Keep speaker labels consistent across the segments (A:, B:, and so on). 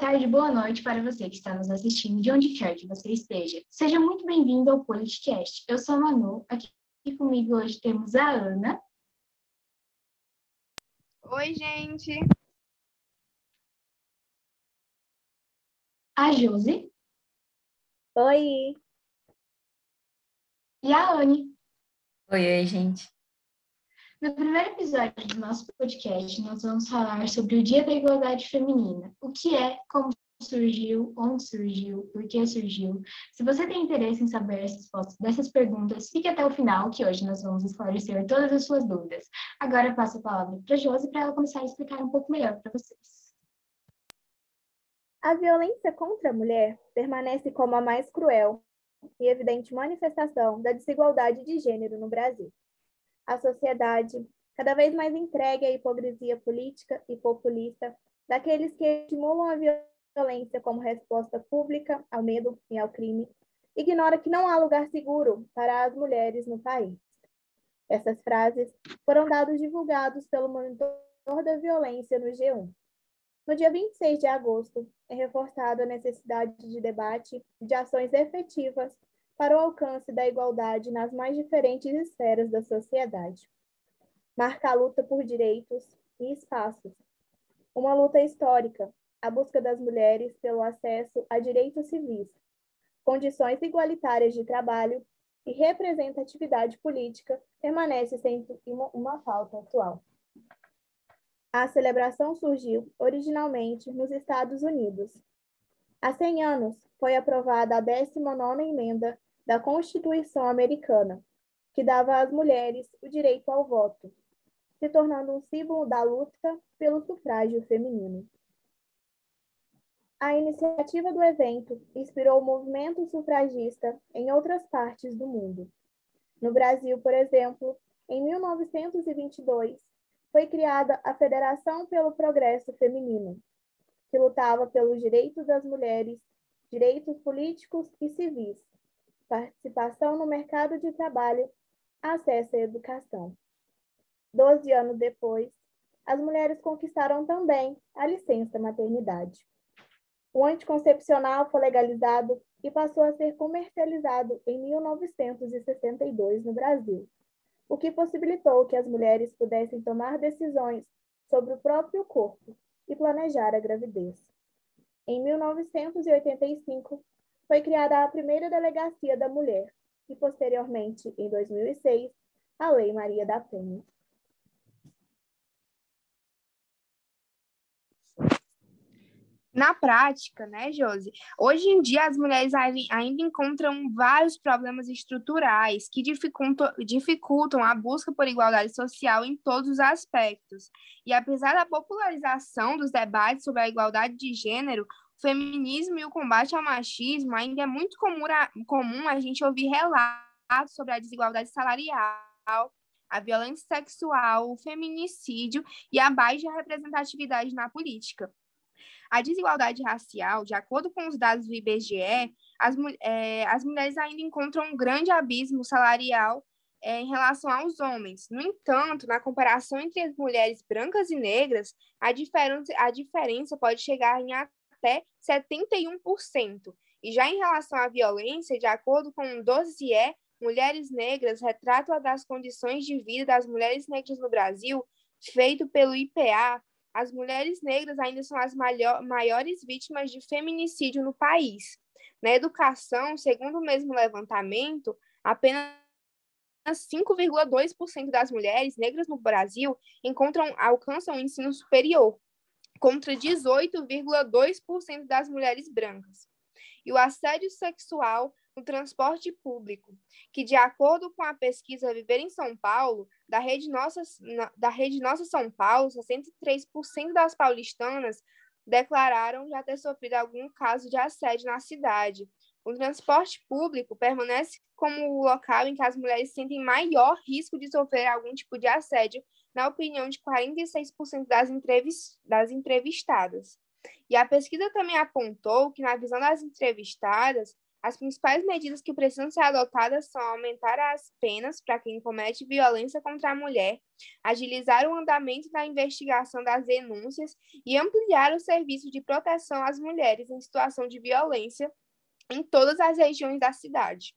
A: tarde, boa noite para você que está nos assistindo, de onde quer que você esteja. Seja muito bem-vindo ao podcast. Eu sou a Manu, aqui comigo hoje temos a Ana.
B: Oi, gente.
A: A Josi.
C: Oi.
A: E a Anne.
D: Oi, oi, gente.
A: No primeiro episódio do nosso podcast, nós vamos falar sobre o Dia da Igualdade Feminina. O que é, como surgiu, onde surgiu, por que surgiu. Se você tem interesse em saber as respostas dessas perguntas, fique até o final, que hoje nós vamos esclarecer todas as suas dúvidas. Agora passo a palavra para a Josi para ela começar a explicar um pouco melhor para vocês.
C: A violência contra a mulher permanece como a mais cruel e evidente manifestação da desigualdade de gênero no Brasil a sociedade, cada vez mais entregue à hipocrisia política e populista daqueles que estimulam a violência como resposta pública ao medo e ao crime, ignora que não há lugar seguro para as mulheres no país. Essas frases foram dados divulgados pelo monitor da violência no G1. No dia 26 de agosto, é reforçado a necessidade de debate de ações efetivas para o alcance da igualdade nas mais diferentes esferas da sociedade. Marca a luta por direitos e espaços. Uma luta histórica, a busca das mulheres pelo acesso a direitos civis, condições igualitárias de trabalho e representatividade política permanece sendo uma pauta atual. A celebração surgiu originalmente nos Estados Unidos. Há 100 anos foi aprovada a 19ª emenda da Constituição Americana, que dava às mulheres o direito ao voto, se tornando um símbolo da luta pelo sufrágio feminino. A iniciativa do evento inspirou o movimento sufragista em outras partes do mundo. No Brasil, por exemplo, em 1922, foi criada a Federação pelo Progresso Feminino, que lutava pelos direitos das mulheres, direitos políticos e civis, participação no mercado de trabalho, acesso à educação. Doze anos depois, as mulheres conquistaram também a licença maternidade. O anticoncepcional foi legalizado e passou a ser comercializado em 1962 no Brasil, o que possibilitou que as mulheres pudessem tomar decisões sobre o próprio corpo e planejar a gravidez. Em 1985, foi criada a primeira Delegacia da Mulher e, posteriormente, em 2006, a Lei Maria da Penha.
B: Na prática, né, Josi? Hoje em dia, as mulheres ainda encontram vários problemas estruturais que dificultam, dificultam a busca por igualdade social em todos os aspectos. E apesar da popularização dos debates sobre a igualdade de gênero, feminismo e o combate ao machismo, ainda é muito comum a, gente ouvir relatos sobre a desigualdade salarial, a violência sexual, o feminicídio e a baixa representatividade na política. A desigualdade racial, de acordo com os dados do IBGE, as, é, as mulheres ainda encontram um grande abismo salarial é, em relação aos homens. No entanto, na comparação entre as mulheres brancas e negras, a a diferença pode chegar em até 71%. E já em relação à violência, de acordo com o dossiê Mulheres Negras, retrato das condições de vida das mulheres negras no Brasil, feito pelo IPA, as mulheres negras ainda são as maiores vítimas de feminicídio no país. Na educação, segundo o mesmo levantamento, apenas 5,2% das mulheres negras no Brasil encontram alcançam o ensino superior, contra 18,2% das mulheres brancas. E o assédio sexual no transporte público, que, de acordo com a pesquisa Viver em São Paulo, da Rede Nossa, da Rede Nossa São Paulo, 63% das paulistanas declararam já ter sofrido algum caso de assédio na cidade. O transporte público permanece como o local em que as mulheres sentem maior risco de sofrer algum tipo de assédio na opinião de 46% das, entrevist das entrevistadas. E a pesquisa também apontou que, na visão das entrevistadas, As principais medidas que precisam ser adotadas são aumentar as penas para quem comete violência contra a mulher, agilizar o andamento da investigação das denúncias e ampliar o serviço de proteção às mulheres em situação de violência em todas as regiões da cidade.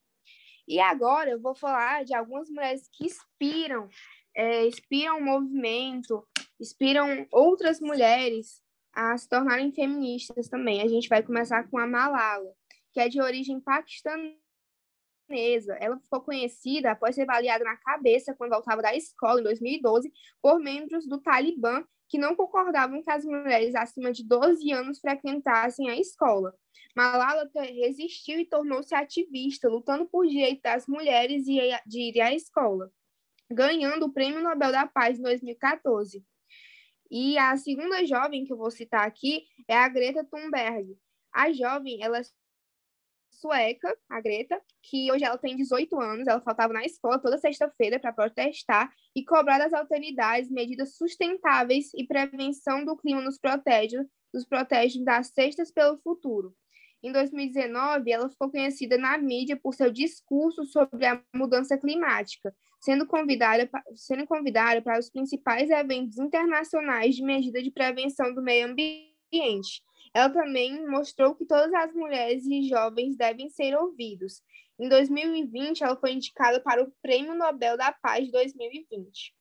B: E agora eu vou falar de algumas mulheres que inspiram, é, inspiram o movimento, inspiram outras mulheres a se tornarem feministas também. A gente vai começar com a Malala que é de origem paquistanesa. Ela ficou conhecida após ser baleada na cabeça quando voltava da escola em 2012 por membros do Talibã que não concordavam que as mulheres acima de 12 anos frequentassem a escola. Malala resistiu e tornou-se ativista, lutando por direito das mulheres de ir à escola, ganhando o Prêmio Nobel da Paz em 2014. E a segunda jovem que eu vou citar aqui é a Greta Thunberg. A jovem, ela sueca, a Greta, que hoje ela tem 18 anos, ela faltava na escola toda sexta-feira para protestar e cobrar das autoridades medidas sustentáveis e prevenção do clima nos protege, nos protege das cestas pelo futuro. Em 2019, ela ficou conhecida na mídia por seu discurso sobre a mudança climática, sendo convidada, sendo convidada para os principais eventos internacionais de medida de prevenção do meio ambiente, ela também mostrou que todas as mulheres e jovens devem ser ouvidos. Em 2020, ela foi indicada para o Prêmio Nobel da Paz de 2020.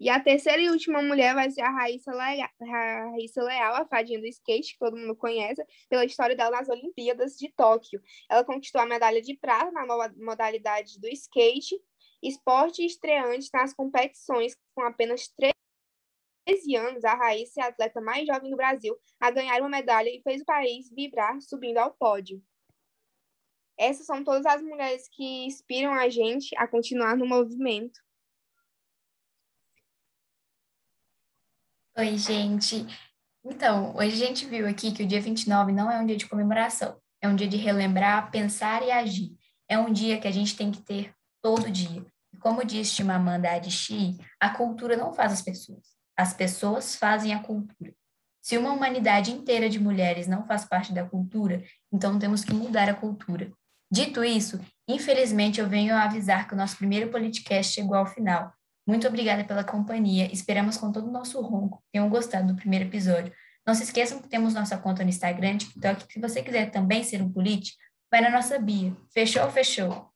B: E a terceira e última mulher vai ser a Raíssa Leal, a, Raíssa Leal, a fadinha do skate, que todo mundo conhece, pela história dela nas Olimpíadas de Tóquio. Ela conquistou a medalha de prata na modalidade do skate, esporte estreante nas competições, com apenas três 13 anos, a Raíssa é a atleta mais jovem do Brasil a ganhar uma medalha e fez o país vibrar subindo ao pódio. Essas são todas as mulheres que inspiram a gente a continuar no movimento.
D: Oi, gente. Então, hoje a gente viu aqui que o dia 29 não é um dia de comemoração, é um dia de relembrar, pensar e agir. É um dia que a gente tem que ter todo dia. E como disse Chimamanda Adichie, a cultura não faz as pessoas, as pessoas fazem a cultura. Se uma humanidade inteira de mulheres não faz parte da cultura, então temos que mudar a cultura. Dito isso, infelizmente eu venho avisar que o nosso primeiro podcast chegou ao final. Muito obrigada pela companhia. Esperamos com todo o nosso ronco tenham gostado do primeiro episódio. Não se esqueçam que temos nossa conta no Instagram, TikTok. Se você quiser também ser um político, vai na nossa bio. Fechou? Fechou.